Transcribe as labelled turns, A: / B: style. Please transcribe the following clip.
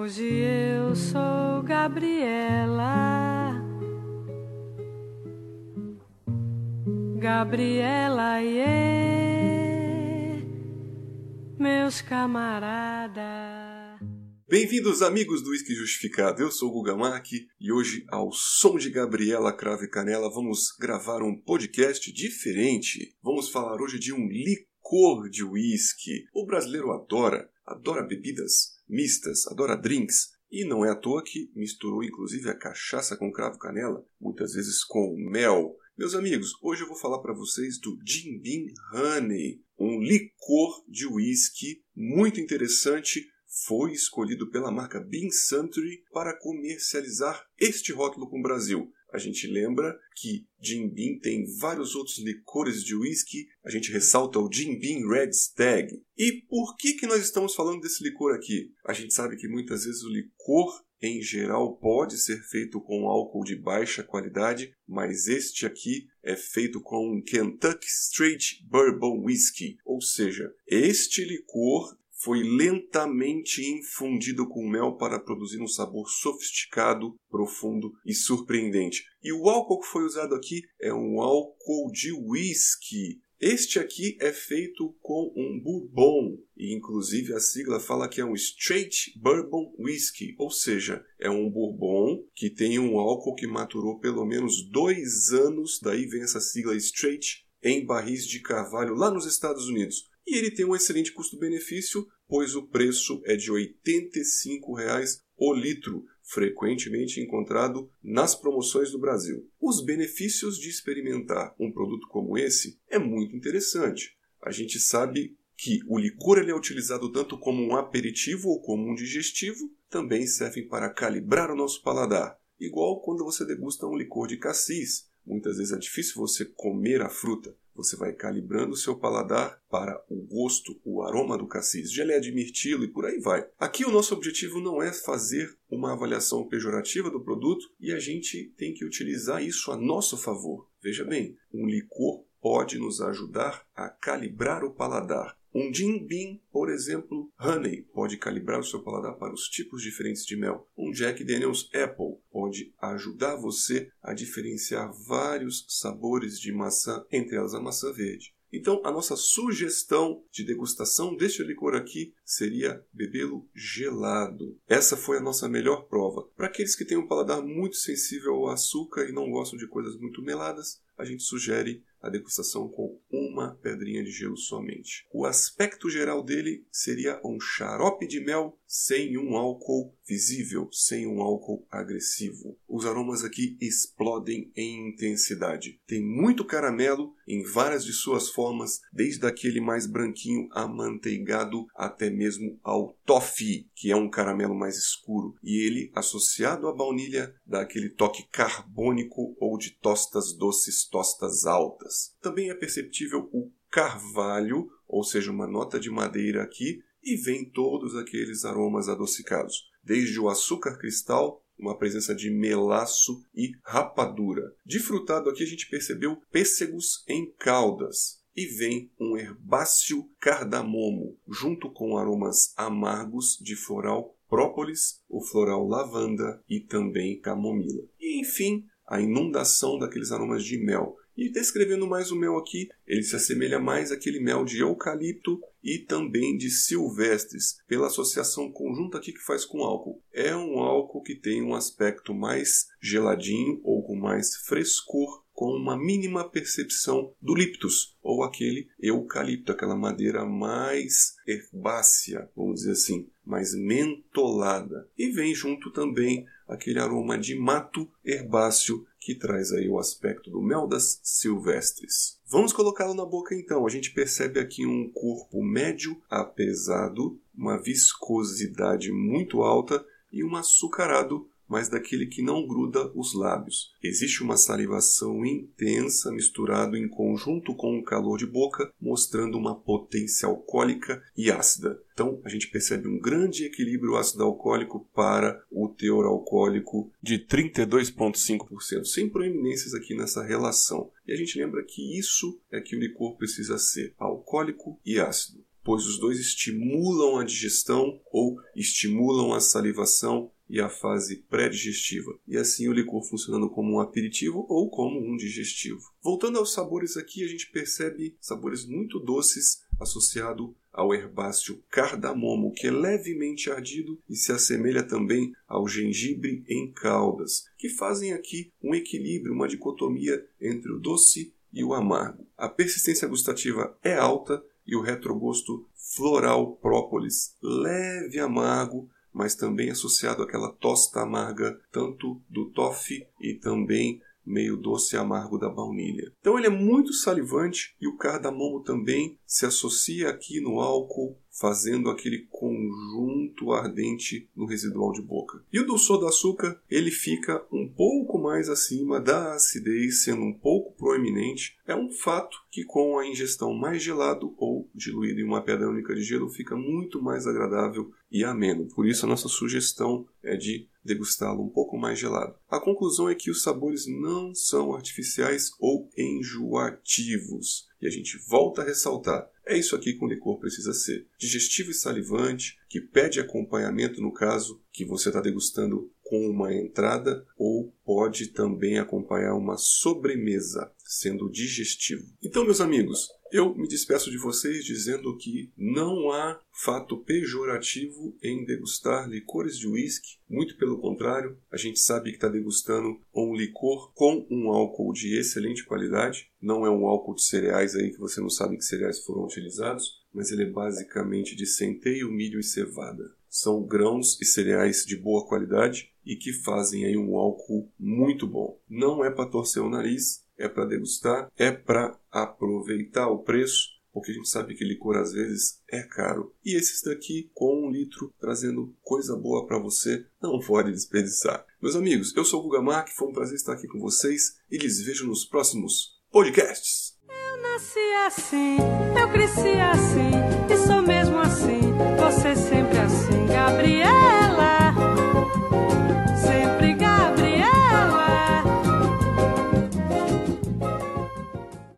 A: Hoje eu sou Gabriela. Gabriela, yeah, meus camaradas.
B: Bem-vindos, amigos do Whisky Justificado. Eu sou o Guga Mark e hoje, ao som de Gabriela Crave Canela, vamos gravar um podcast diferente. Vamos falar hoje de um licor de whisky. O brasileiro adora, adora bebidas mistas, adora drinks. E não é à toa que misturou inclusive a cachaça com cravo canela, muitas vezes com mel. Meus amigos, hoje eu vou falar para vocês do Jim Beam Honey, um licor de whisky muito interessante. Foi escolhido pela marca Bean Century para comercializar este rótulo com o Brasil. A gente lembra que Jim Beam tem vários outros licores de whisky. A gente ressalta o Jim Beam Red Stag. E por que, que nós estamos falando desse licor aqui? A gente sabe que muitas vezes o licor em geral pode ser feito com álcool de baixa qualidade, mas este aqui é feito com Kentucky Straight Bourbon Whiskey, ou seja, este licor foi lentamente infundido com mel para produzir um sabor sofisticado, profundo e surpreendente. E o álcool que foi usado aqui é um álcool de whisky. Este aqui é feito com um bourbon, e inclusive a sigla fala que é um Straight Bourbon Whisky, ou seja, é um bourbon que tem um álcool que maturou pelo menos dois anos, daí vem essa sigla Straight, em barris de carvalho lá nos Estados Unidos. E ele tem um excelente custo-benefício, pois o preço é de 85 reais o litro, frequentemente encontrado nas promoções do Brasil. Os benefícios de experimentar um produto como esse é muito interessante. A gente sabe que o licor ele é utilizado tanto como um aperitivo ou como um digestivo, também servem para calibrar o nosso paladar, igual quando você degusta um licor de cassis. Muitas vezes é difícil você comer a fruta, você vai calibrando o seu paladar para o gosto, o aroma do cassis, geleia de mirtilo e por aí vai. Aqui o nosso objetivo não é fazer uma avaliação pejorativa do produto e a gente tem que utilizar isso a nosso favor. Veja bem, um licor pode nos ajudar a calibrar o paladar. Um Jim Beam, por exemplo, Honey, pode calibrar o seu paladar para os tipos diferentes de mel. Um Jack Daniels Apple pode ajudar você a diferenciar vários sabores de maçã, entre elas a maçã verde. Então, a nossa sugestão de degustação deste licor aqui seria bebê-lo gelado. Essa foi a nossa melhor prova. Para aqueles que têm um paladar muito sensível ao açúcar e não gostam de coisas muito meladas, a gente sugere a degustação com uma pedrinha de gelo somente. O aspecto geral dele seria um xarope de mel sem um álcool visível, sem um álcool agressivo. Os aromas aqui explodem em intensidade. Tem muito caramelo em várias de suas formas, desde aquele mais branquinho amanteigado até mesmo ao toffee, que é um caramelo mais escuro, e ele associado à baunilha dá aquele toque carbônico ou de tostas doces, tostas altas. Também é perceptível o carvalho, ou seja, uma nota de madeira aqui, e vem todos aqueles aromas adocicados, desde o açúcar cristal, uma presença de melaço e rapadura. De frutado aqui a gente percebeu pêssegos em caldas, e vem um herbáceo cardamomo, junto com aromas amargos de floral própolis, o floral lavanda e também camomila. E enfim, a inundação daqueles aromas de mel. E descrevendo mais o mel aqui, ele se assemelha mais àquele mel de eucalipto e também de silvestres, pela associação conjunta aqui que faz com álcool. É um álcool que tem um aspecto mais geladinho ou com mais frescor, com uma mínima percepção do liptus, ou aquele eucalipto, aquela madeira mais herbácea, vamos dizer assim, mais mentolada. E vem junto também aquele aroma de mato herbáceo que traz aí o aspecto do mel das silvestres. Vamos colocá-lo na boca então. A gente percebe aqui um corpo médio a pesado, uma viscosidade muito alta e um açucarado mas daquele que não gruda os lábios. Existe uma salivação intensa misturado em conjunto com um calor de boca, mostrando uma potência alcoólica e ácida. Então, a gente percebe um grande equilíbrio ácido-alcoólico para o teor alcoólico de 32,5%, sem proeminências aqui nessa relação. E a gente lembra que isso é que o licor precisa ser, alcoólico e ácido. pois os dois estimulam a digestão ou estimulam a salivação e a fase pré-digestiva, e assim o licor funcionando como um aperitivo ou como um digestivo. Voltando aos sabores aqui, a gente percebe sabores muito doces associado ao herbáceo cardamomo, que é levemente ardido e se assemelha também ao gengibre em caldas, que fazem aqui um equilíbrio, uma dicotomia entre o doce e o amargo. A persistência gustativa é alta e o retrogosto floral própolis, leve amargo, mas também associado àquela tosta amarga tanto do toffee e também meio doce e amargo da baunilha. Então ele é muito salivante e o cardamomo também se associa aqui no álcool, fazendo aquele conjunto ardente no residual de boca. E o dulçor do açúcar, ele fica um pouco mais acima da acidez, sendo um pouco proeminente. É um fato que com a ingestão mais gelado ou diluído em uma pedra única de gelo fica muito mais agradável e ameno. Por isso a nossa sugestão é de degustá-lo um pouco mais gelado. A conclusão é que os sabores não são artificiais ou enjoativos. E a gente volta a ressaltar: é isso aqui que um licor precisa ser. Digestivo e salivante, que pede acompanhamento no caso que você está degustando com uma entrada ou pode também acompanhar uma sobremesa, sendo digestivo. Então, meus amigos, eu me despeço de vocês dizendo que não há fato pejorativo em degustar licores de uísque. Muito pelo contrário, a gente sabe que está degustando um licor com um álcool de excelente qualidade. Não é um álcool de cereais aí que você não sabe que cereais foram utilizados, mas ele é basicamente de centeio, milho e cevada. São grãos e cereais de boa qualidade e que fazem aí um álcool muito bom. Não é para torcer o nariz, é para degustar, é para aproveitar o preço, porque a gente sabe que licor às vezes é caro. E esses daqui, com um litro, trazendo coisa boa para você, não pode desperdiçar. Meus amigos, eu sou o Guga Mark, foi um prazer estar aqui com vocês e lhes vejo nos próximos podcasts.
A: Eu nasci assim, eu cresci assim,